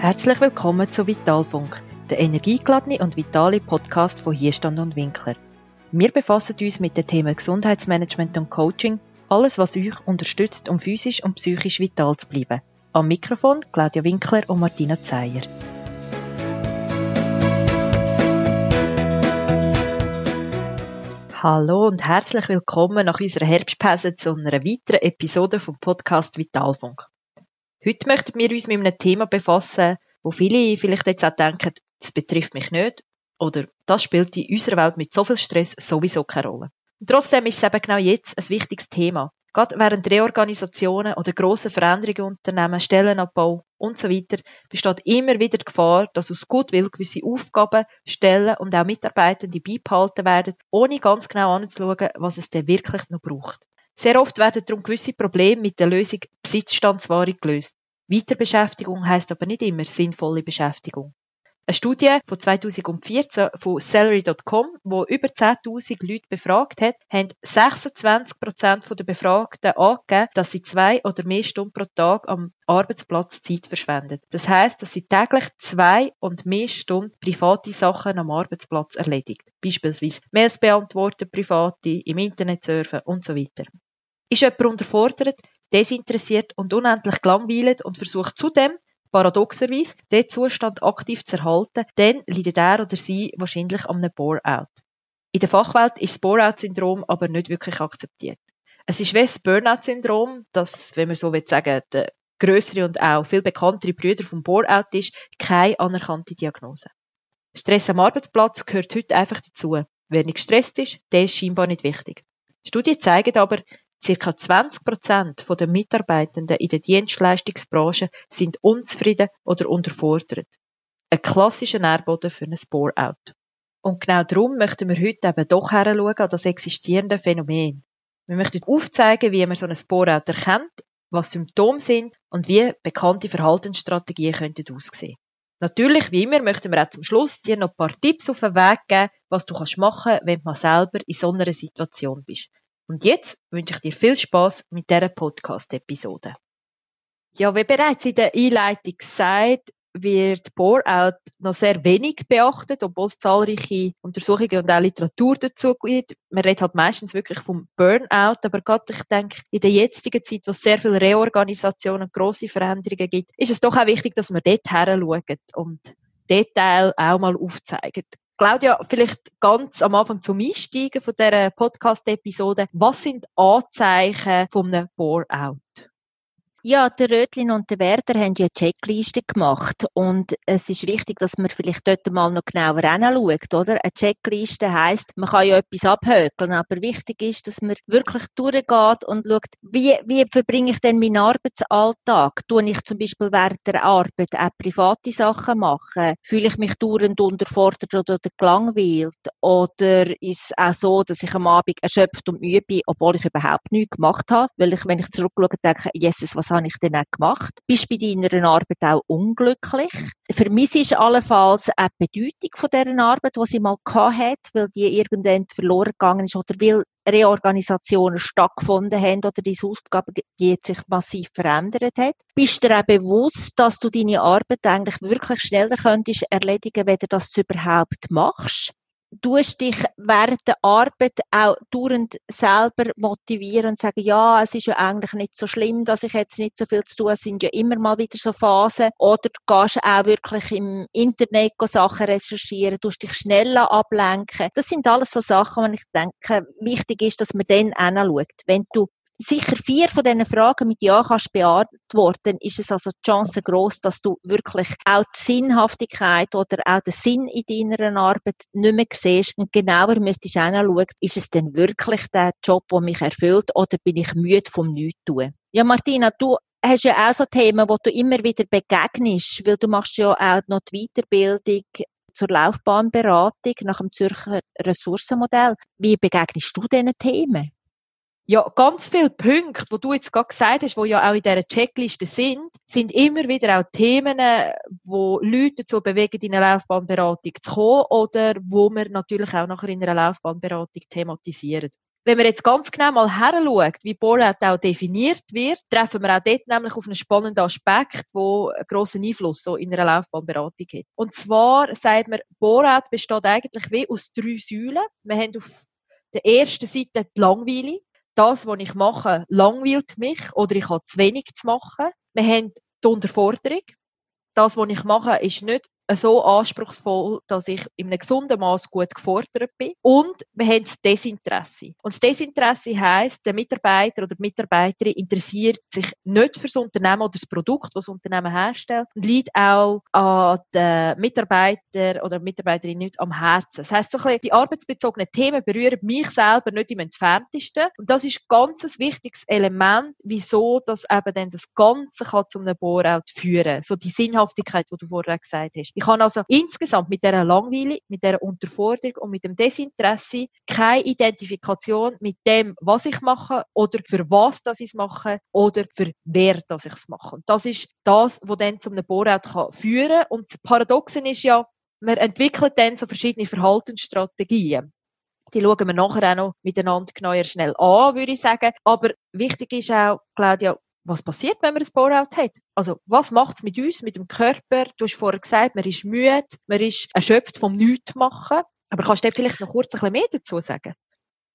Herzlich willkommen zu Vitalfunk, der energiegeladene und vitale Podcast von Hierstand und Winkler. Wir befassen uns mit den Themen Gesundheitsmanagement und Coaching, alles was euch unterstützt, um physisch und psychisch vital zu bleiben. Am Mikrofon Claudia Winkler und Martina Zeyer. Hallo und herzlich willkommen nach unserer Herbstpause zu einer weiteren Episode vom Podcast Vitalfunk. Heute möchten wir uns mit einem Thema befassen, wo viele vielleicht jetzt auch denken, das betrifft mich nicht oder das spielt in unserer Welt mit so viel Stress sowieso keine Rolle. Und trotzdem ist es eben genau jetzt ein wichtiges Thema. Gerade während Reorganisationen oder grossen Veränderungen Unternehmen, Stellenabbau und so weiter, besteht immer wieder die Gefahr, dass aus Gutwill gewisse Aufgaben, Stellen und auch Mitarbeitende beibehalten werden, ohne ganz genau anzuschauen, was es denn wirklich noch braucht. Sehr oft werden darum gewisse Probleme mit der Lösung Besitzstandswahrung gelöst. Weiterbeschäftigung heißt aber nicht immer sinnvolle Beschäftigung. Eine Studie von 2014 von Salary.com, wo über 10.000 Leute befragt hat, haben 26 Prozent der Befragten angegeben, dass sie zwei oder mehr Stunden pro Tag am Arbeitsplatz Zeit verschwenden. Das heißt, dass sie täglich zwei und mehr Stunden private Sachen am Arbeitsplatz erledigt. Beispielsweise Mails beantworten, private, im Internet surfen und so weiter. Ist jemand unterfordert, desinteressiert und unendlich gelangweilt und versucht zudem, paradoxerweise, den Zustand aktiv zu erhalten, dann leidet er oder sie wahrscheinlich einem Bore-out. In der Fachwelt ist das Bore-out-Syndrom aber nicht wirklich akzeptiert. Es ist wie das Burnout-Syndrom, das, wenn man so will sagen, der größere und auch viel bekanntere Brüder vom Bore-out ist, keine anerkannte Diagnose. Stress am Arbeitsplatz gehört heute einfach dazu. Wer nicht gestresst ist, der ist scheinbar nicht wichtig. Studien zeigen aber, Circa 20 Prozent der Mitarbeitenden in der Dienstleistungsbranche sind unzufrieden oder unterfordert. Ein klassischer Nährboden für ein Bore-out. Und genau darum möchten wir heute eben doch heranschauen an das existierende Phänomen. Wir möchten aufzeigen, wie man so ein Bore-out erkennt, was Symptome sind und wie bekannte Verhaltensstrategien könnten aussehen. Natürlich, wie immer, möchten wir auch zum Schluss dir noch ein paar Tipps auf den Weg geben, was du machen kannst, wenn du mal selber in so einer Situation bist. Und jetzt wünsche ich dir viel Spaß mit dieser Podcast-Episode. Ja, wie bereits in der Einleitung gesagt, wird Bore-out noch sehr wenig beachtet, obwohl es zahlreiche Untersuchungen und auch Literatur dazu gibt. Man redet halt meistens wirklich vom Burnout, aber gerade ich denke, in der jetzigen Zeit, wo es sehr viele Reorganisationen und grosse Veränderungen gibt, ist es doch auch wichtig, dass man dort her schaut und Detail auch mal aufzeigen. Claudia, vielleicht ganz am Anfang zum Einsteigen von dieser Podcast-Episode. Was sind Anzeichen von einem Bore-out? Ja, der Rötlin und der Werder haben ja eine Checkliste gemacht und es ist wichtig, dass man vielleicht dort mal noch genauer hinschaut, oder? Eine Checkliste heisst, man kann ja etwas abhökeln, aber wichtig ist, dass man wirklich durchgeht und schaut, wie, wie verbringe ich denn meinen Arbeitsalltag? Tue ich zum Beispiel während der Arbeit auch private Sachen machen? Fühle ich mich dauernd unterfordert oder gelangweilt? Oder ist es auch so, dass ich am Abend erschöpft und müde bin, obwohl ich überhaupt nichts gemacht habe? Weil ich, wenn ich zurückschaue, denke, Jesus, was habe ich denn auch gemacht? Bist du bei deiner Arbeit auch unglücklich? Vermisst allenfalls auch die Bedeutung von dieser Arbeit, die sie mal hat, weil die irgendwann verloren gegangen ist oder weil Reorganisationen stattgefunden haben oder dein Aufgabengebiet sich massiv verändert hat. Bist du dir auch bewusst, dass du deine Arbeit eigentlich wirklich schneller könntest erledigen, wenn du das überhaupt machst? Tust dich während der Arbeit auch dauernd selber motivieren und sagen, ja, es ist ja eigentlich nicht so schlimm, dass ich jetzt nicht so viel zu tun habe. Es sind ja immer mal wieder so Phasen. Oder du gehst auch wirklich im Internet Sachen recherchieren, tust dich schneller ablenken. Das sind alles so Sachen, wo ich denke, wichtig ist, dass man dann hinschaut. Wenn du sicher vier von diesen Fragen mit Ja kannst beantworten, ist es also die Chance groß, dass du wirklich auch die Sinnhaftigkeit oder auch den Sinn in deiner Arbeit nicht mehr siehst und genauer müsstest du schauen, ist es denn wirklich der Job, der mich erfüllt oder bin ich müde vom Nichtstun? Ja, Martina, du hast ja auch so Themen, wo du immer wieder begegnest, weil du machst ja auch noch die Weiterbildung zur Laufbahnberatung nach dem Zürcher Ressourcenmodell. Wie begegnest du diesen Themen? Ja, ganz viele Punkte, die du jetzt gerade gesagt hast, die ja auch in dieser Checkliste sind, sind immer wieder auch Themen, wo Leute dazu bewegen, in eine Laufbahnberatung zu kommen oder wo wir natürlich auch nachher in einer Laufbahnberatung thematisieren. Wenn man jetzt ganz genau mal heranschaut, wie Borat auch definiert wird, treffen wir auch dort nämlich auf einen spannenden Aspekt, der einen grossen Einfluss so in einer Laufbahnberatung hat. Und zwar sagt man, Borat besteht eigentlich wie aus drei Säulen. Wir haben auf der ersten Seite die Langweile. Das, was ich mache, langweilt mich oder ich habe zu wenig zu machen. Wir haben die Unterforderung. Das, was ich mache, ist nicht so anspruchsvoll, dass ich in einem gesunden Maß gut gefordert bin. Und wir haben das Desinteresse. Und das Desinteresse heisst, der Mitarbeiter oder die Mitarbeiterin interessiert sich nicht für das Unternehmen oder das Produkt, das das Unternehmen herstellt, und liegt auch an den Mitarbeiter oder Mitarbeiterin nicht am Herzen. Das heisst, so ein bisschen, die arbeitsbezogenen Themen berühren mich selber nicht im Entferntesten. Und das ist ganz ein wichtiges Element, wieso das eben dann das Ganze kann zu einem Bohrout führen. So die Sinnhaftigkeit, die du vorher gesagt hast. Ich habe also insgesamt mit dieser Langweile, mit dieser Unterforderung und mit dem Desinteresse keine Identifikation mit dem, was ich mache oder für was das ich es mache oder für wer das ich es mache. Und das ist das, was dann zu einem Bohrout führen kann. Und das Paradoxen ist ja, man entwickelt dann so verschiedene Verhaltensstrategien. Die schauen wir nachher auch noch miteinander genauer schnell an, würde ich sagen. Aber wichtig ist auch, Claudia, was passiert, wenn man ein Bore-out hat? Also, was macht es mit uns, mit dem Körper? Du hast vorher gesagt, man ist müde, man ist erschöpft vom Nichtmachen. Aber kannst du vielleicht noch kurz ein bisschen mehr dazu sagen?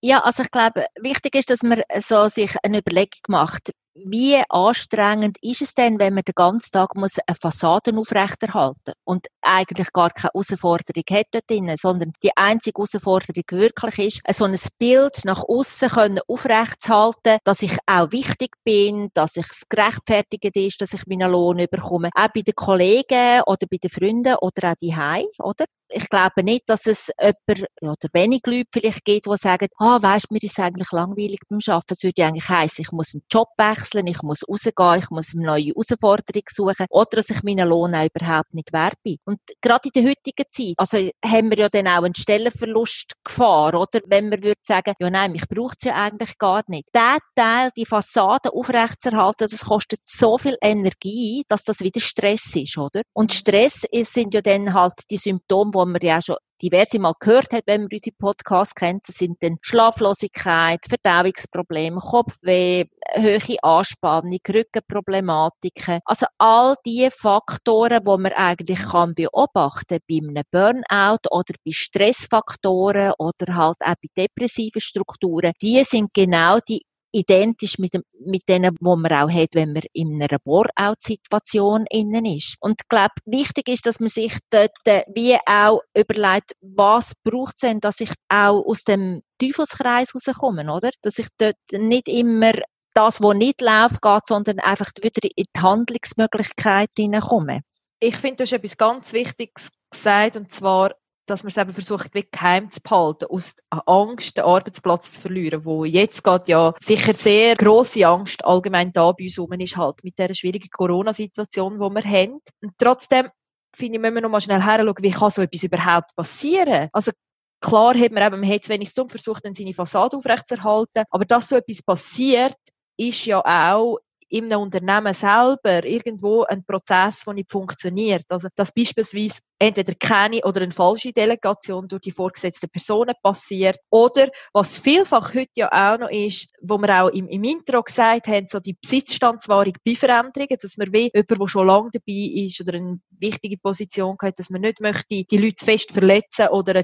Ja, also ich glaube, wichtig ist, dass man so sich eine Überlegung macht, wie anstrengend ist es denn, wenn man den ganzen Tag muss eine Fassade aufrechterhalten und eigentlich gar keine Herausforderung hat dort drin, sondern die einzige Herausforderung wirklich ist, so ein Bild nach außen können aufrechtzuhalten, dass ich auch wichtig bin, dass ich es gerechtfertigt ist, dass ich meinen Lohn bekomme, auch bei den Kollegen oder bei den Freunden oder auch die oder? ich glaube nicht, dass es jemand, oder wenig Leute vielleicht gibt, die sagen, ah, weisst, mir ist eigentlich langweilig beim Arbeiten. Es würde eigentlich heissen, ich muss einen Job wechseln, ich muss rausgehen, ich muss eine neue Herausforderung suchen, oder dass ich meinen Lohn auch überhaupt nicht wert bin. Und gerade in der heutigen Zeit, also haben wir ja dann auch einen Stellenverlust gefahren, oder? Wenn man würde sagen, ja nein, mich braucht es ja eigentlich gar nicht. Der Teil, die Fassade aufrechtzuerhalten, das kostet so viel Energie, dass das wieder Stress ist, oder? Und Stress sind ja dann halt die Symptome, wo man ja diverse Mal gehört hat, wenn man unsere Podcasts kennt. Das sind dann Schlaflosigkeit, Verdauungsprobleme, Kopfweh, hohe Anspannung, Rückenproblematiken. Also all die Faktoren, die man eigentlich kann beobachten bei einem Burnout oder bei Stressfaktoren oder halt auch bei depressiven Strukturen, die sind genau die identisch mit, dem, mit denen, wo man auch hat, wenn man in einer Bore-out-Situation innen ist. Und ich glaube, wichtig ist, dass man sich dort äh, wie auch überlegt, was braucht es denn, dass ich auch aus dem Teufelskreis rauskomme, oder? Dass ich dort nicht immer das, was nicht läuft, geht, sondern einfach wieder in die Handlungsmöglichkeit hineinkomme. Ich finde, du hast etwas ganz Wichtiges gesagt, und zwar, dass man es eben versucht, wie geheim zu behalten, aus Angst, den Arbeitsplatz zu verlieren, wo jetzt geht ja sicher sehr große Angst allgemein da bei uns rum ist, halt mit der schwierigen Corona-Situation, die wir haben. Und trotzdem finde ich, müssen wir noch mal schnell heranschauen, wie kann so etwas überhaupt passieren? Also klar hat man eben, man hat zu wenig zum versucht, dann seine Fassade aufrechtzuerhalten, aber dass so etwas passiert, ist ja auch einem Unternehmen selber irgendwo ein Prozess, der nicht funktioniert. Also, dass beispielsweise entweder keine oder eine falsche Delegation durch die vorgesetzten Personen passiert. Oder, was vielfach heute ja auch noch ist, wo wir auch im, im Intro gesagt haben, so die Besitzstandswahrung bei Veränderungen, dass man wie jemand, der schon lange dabei ist oder eine wichtige Position hat, dass man nicht möchte, die Leute fest verletzen oder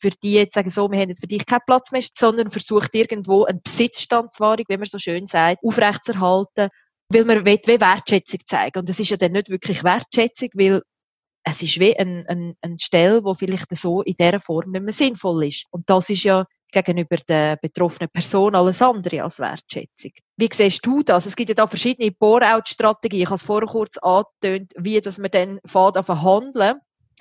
für die jetzt sagen, so, wir haben jetzt für dich keinen Platz mehr, sondern versucht irgendwo eine Besitzstandswahrung, wie man so schön sagt, aufrechtzuerhalten, weil man will, wie Wertschätzung zeigen. Und das ist ja dann nicht wirklich Wertschätzung, weil es ist wie eine ein, ein Stelle, wo vielleicht so in dieser Form nicht mehr sinnvoll ist. Und das ist ja gegenüber der betroffenen Person alles andere als Wertschätzung. Wie siehst du das? Es gibt ja da verschiedene Bore-out-Strategien. Ich habe es vorher kurz angetönt, wie dass man dann fährt auf handeln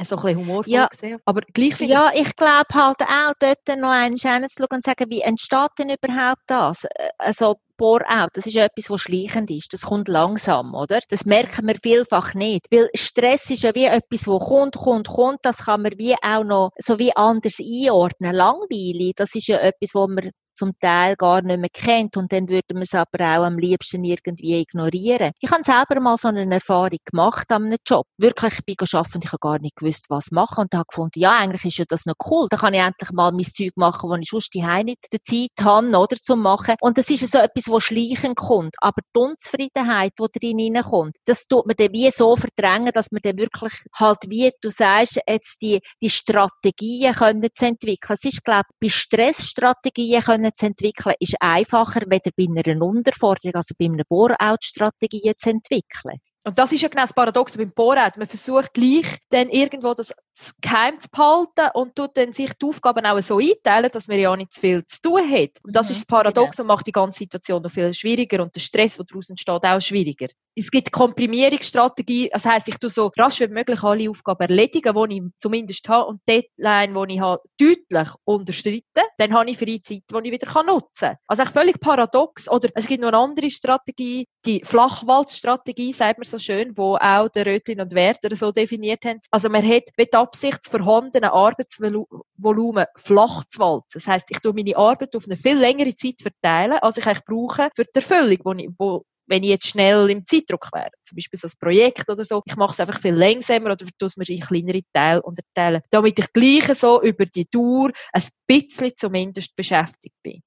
so ein bisschen humorvoll ja. gesehen. Aber gleich finde Ja, ich glaube halt auch dort noch einmal hinzuschauen und sagen, wie entsteht denn überhaupt das? Also, Bore-out, das ist etwas, was schleichend ist. Das kommt langsam, oder? Das merken wir vielfach nicht. Weil Stress ist ja wie etwas, wo kommt, kommt, kommt. Das kann man wie auch noch so wie anders einordnen. Langweile, das ist ja etwas, wo man zum Teil gar nicht mehr kennt und dann würde man es aber auch am liebsten irgendwie ignorieren. Ich habe selber mal so eine Erfahrung gemacht an einem Job. Wirklich, ich bin gearbeitet und ich habe gar nicht gewusst, was machen und habe gefunden, ja, eigentlich ist ja das noch cool. Da kann ich endlich mal mein Zeug machen, wo ich sonst die nicht die Zeit habe, oder, zum machen. Und das ist so etwas, was schleichen kommt. Aber die Unzufriedenheit, die drin reinkommt, das tut man dann wie so verdrängen, dass man dann wirklich halt, wie du sagst, jetzt die, die Strategien können zu entwickeln. Es ist, glaube ich, bei Stressstrategien können zu entwickeln, ist einfacher, weder bei einer Unterforderung, also bei einer Bore-out-Strategie zu entwickeln. Und das ist ja genau das Paradox beim Bohrrad. Man versucht gleich dann irgendwo das geheim zu behalten und tut dann sich die Aufgaben auch so einteilen, dass man ja nicht zu viel zu tun hat. Und das mhm, ist das Paradox genau. und macht die ganze Situation noch viel schwieriger und der Stress, der daraus entsteht, auch schwieriger. Es gibt Komprimierungsstrategie, das heisst, ich tue so rasch wie möglich alle Aufgaben erledigen, die ich zumindest habe und die Deadline, die ich habe, deutlich unterschreiten. Dann habe ich freie Zeit, die ich wieder nutzen kann. Also echt völlig paradox. Oder es gibt noch eine andere Strategie, die Flachwaldstrategie, sagt man so schön, wo auch der Rötlin und Werder so definiert haben. Also man hat Absicht das vorhandene Arbeitsvolumen flach zu walzen. Das heisst, ich tue meine Arbeit auf eine viel längere Zeit verteilen, als ich eigentlich brauche für die Erfüllung, wo, ich, wo wenn ich jetzt schnell im Zeitdruck wäre, zum Beispiel so ein Projekt oder so, ich mache es einfach viel langsamer oder tue es mir in kleinere Teile unterteilen, damit ich gleich so über die Dauer ein bisschen zumindest beschäftigt bin.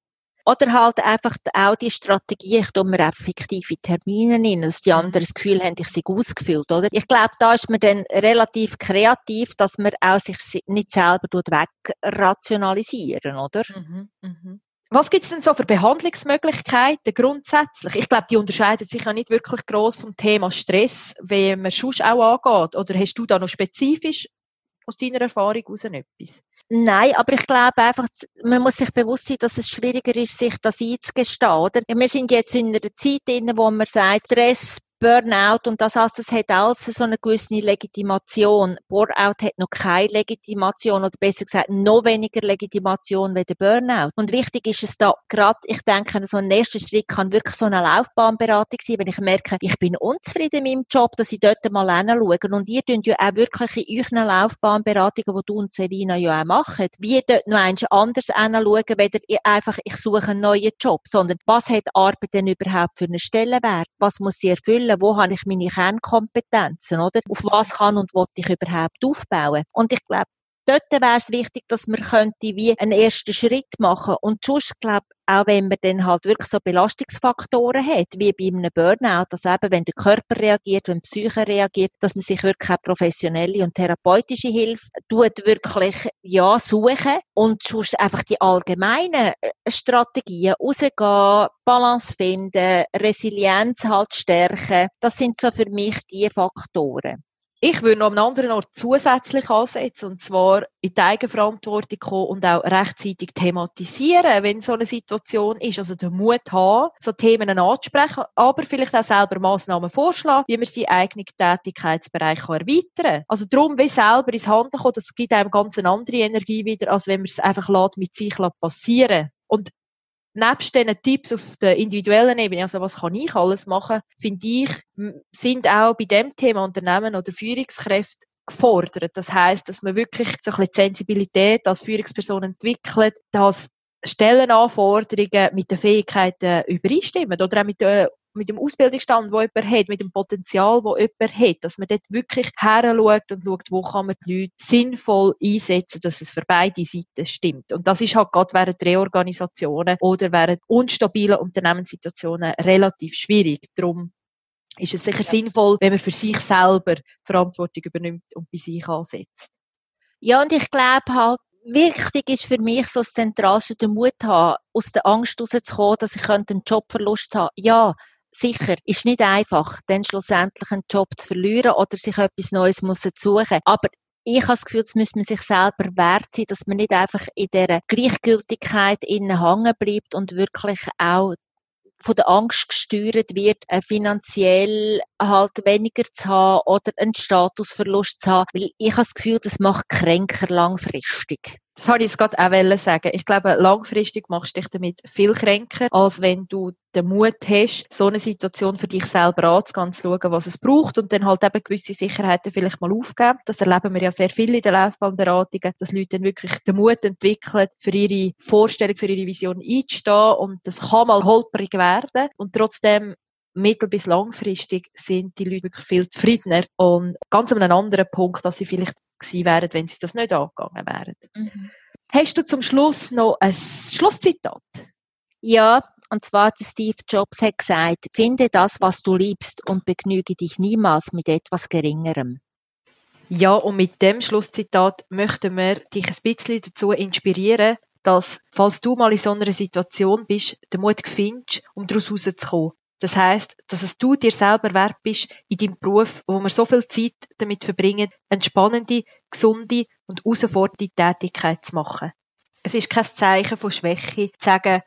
Oder halt einfach auch die Strategie, ich tue mir auch fiktive Termine rein, dass die mhm. anderen das Gefühl haben, ich sei ausgefüllt, oder? Ich glaube, da ist man dann relativ kreativ, dass man auch sich nicht selber wegrationalisieren, oder? Mhm, mh. Was gibt es denn so für Behandlungsmöglichkeiten grundsätzlich? Ich glaube, die unterscheiden sich ja nicht wirklich groß vom Thema Stress, wie man sonst auch angeht. Oder hast du da noch spezifisch aus deiner Erfahrung heraus etwas? Nein, aber ich glaube einfach, man muss sich bewusst sein, dass es schwieriger ist, sich das einzugestehen, oder? Wir sind jetzt in einer Zeit in wo man sagt, Stress Burnout und das heißt, es hat alles so eine gewisse Legitimation. Burnout hat noch keine Legitimation oder besser gesagt noch weniger Legitimation wie der Burnout. Und wichtig ist es da gerade, ich denke, so ein nächster Schritt kann wirklich so eine Laufbahnberatung sein, wenn ich merke, ich bin unzufrieden mit meinem Job, dass ich dort mal hinschaue. Und ihr tut ja auch wirklich in euren Laufbahnberatungen, die du und Selina ja auch machen, wie dort noch eins anders hinschauen, weder einfach, ich suche einen neuen Job, sondern was hat Arbeit denn überhaupt für einen Stellenwert? Was muss sie erfüllen? Wählen, wo habe ich meine Kernkompetenzen, oder? Auf was kann und will ich überhaupt aufbauen? Und ich glaube, dort wäre es wichtig, dass man könnte wie einen ersten Schritt machen. Und sonst, glaube auch wenn man dann halt wirklich so Belastungsfaktoren hat, wie bei einem Burnout, dass eben, wenn der Körper reagiert, wenn die Psyche reagiert, dass man sich wirklich auch professionelle und therapeutische Hilfe tut wirklich, ja, suchen und sonst einfach die allgemeinen äh, Strategien rausgehen, Balance finden, Resilienz halt stärken. Das sind so für mich die Faktoren. Ich würde noch an einem anderen Ort zusätzlich ansetzen, und zwar in die Eigenverantwortung kommen und auch rechtzeitig thematisieren, wenn so eine Situation ist. Also den Mut haben, so Themen anzusprechen, aber vielleicht auch selber Massnahmen vorschlagen, wie man seinen eigenen Tätigkeitsbereich erweitern kann. Also darum, wie selber ins Handeln kommen, das gibt einem ganz eine andere Energie wieder, als wenn man es einfach mit sich passieren Und nebst diesen Tipps auf der individuellen Ebene, also was kann ich alles machen, finde ich, sind auch bei dem Thema Unternehmen oder Führungskräfte gefordert. Das heißt, dass man wirklich so ein bisschen Sensibilität als Führungsperson entwickelt, dass Stellenanforderungen mit den Fähigkeiten übereinstimmen oder auch mit den mit dem Ausbildungsstand, wo jemand hat, mit dem Potenzial, wo jemand hat, dass man dort wirklich her und schaut, wo kann man die Leute sinnvoll einsetzen, dass es für beide Seiten stimmt. Und das ist halt gerade während Reorganisationen oder während unstabilen Unternehmenssituationen relativ schwierig. Darum ist es sicher ja. sinnvoll, wenn man für sich selber Verantwortung übernimmt und bei sich ansetzt. Ja, und ich glaube halt, wichtig ist für mich so das Zentralste, den Mut haben, aus der Angst rauszukommen, dass ich einen Jobverlust haben Ja, sicher, ist nicht einfach, dann schlussendlich einen Job zu verlieren oder sich etwas Neues muss suchen. Aber ich habe das Gefühl, es müsste man sich selber wert sein, dass man nicht einfach in dieser Gleichgültigkeit innen hängen bleibt und wirklich auch von der Angst gesteuert wird, äh, finanziell halt weniger zu haben oder einen Statusverlust zu haben. Weil ich habe das Gefühl, das macht kränker langfristig. Das habe ich jetzt gerade auch sagen. Ich glaube, langfristig machst du dich damit viel kränker, als wenn du den Mut hast, so eine Situation für dich selber anzugehen, zu schauen, was es braucht und dann halt eben gewisse Sicherheiten vielleicht mal aufgeben. Das erleben wir ja sehr viel in den Laufbahnberatungen, dass Leute dann wirklich den Mut entwickeln, für ihre Vorstellung, für ihre Vision einzustehen und das kann mal holperig werden und trotzdem mittel- bis langfristig sind die Leute wirklich viel zufriedener und ganz an einem anderen Punkt, als sie vielleicht gewesen wären, wenn sie das nicht angegangen wären. Mhm. Hast du zum Schluss noch ein Schlusszitat? Ja, und zwar Steve Jobs hat gesagt, finde das, was du liebst und begnüge dich niemals mit etwas Geringerem. Ja, und mit dem Schlusszitat möchten wir dich ein bisschen dazu inspirieren, dass, falls du mal in so einer Situation bist, den Mut findest, um daraus rauszukommen. Das heißt, dass es du dir selber wert bist in deinem Beruf, wo wir so viel Zeit damit verbringen, eine spannende, gesunde und herausfordernde Tätigkeit zu machen. Es ist kein Zeichen von Schwäche, zu sagen,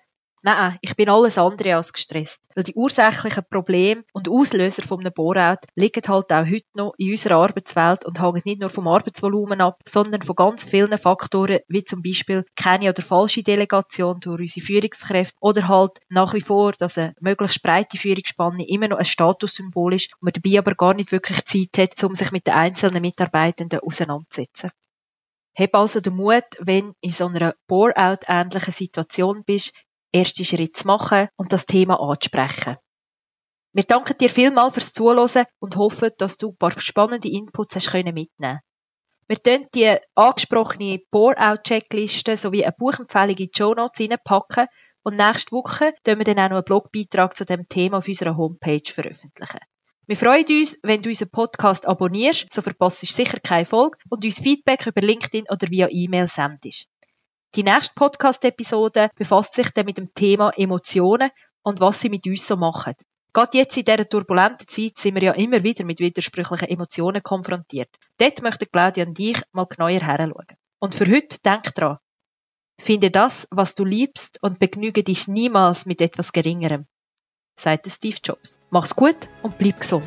Nein, ich bin alles andere als gestresst. Weil die ursächlichen Probleme und Auslöser von einem Bohrout liegen halt auch heute noch in unserer Arbeitswelt und hängen nicht nur vom Arbeitsvolumen ab, sondern von ganz vielen Faktoren, wie zum Beispiel keine oder falsche Delegation durch unsere Führungskräfte oder halt nach wie vor, dass eine möglichst breite Führungsspanne immer noch ein Statussymbol ist und man dabei aber gar nicht wirklich Zeit hat, um sich mit den einzelnen Mitarbeitenden auseinanderzusetzen. Hab also den Mut, wenn du in so einer Bore-out-ähnlichen Situation bist, erste Schritte zu machen und das Thema anzusprechen. Wir danken dir vielmals fürs Zuhören und hoffen, dass du ein paar spannende Inputs hast mitnehmen können. Wir tun die angesprochene Bore-out-Checkliste sowie eine Buchempfehlung in die Show Notes reinpacken und nächste Woche tun wir dann auch noch einen Blogbeitrag zu dem Thema auf unserer Homepage veröffentlichen. Wir freuen uns, wenn du unseren Podcast abonnierst, so verpasst du sicher keine Folge und uns Feedback über LinkedIn oder via E-Mail sendest. Die nächste Podcast-Episode befasst sich dann mit dem Thema Emotionen und was sie mit uns so machen. Gerade jetzt in dieser turbulenten Zeit sind wir ja immer wieder mit widersprüchlichen Emotionen konfrontiert. Dort möchte Claudia und ich mal genauer heranschauen. Und für heute denk dran. Finde das, was du liebst und begnüge dich niemals mit etwas Geringerem, sagt Steve Jobs. Mach's gut und bleib gesund.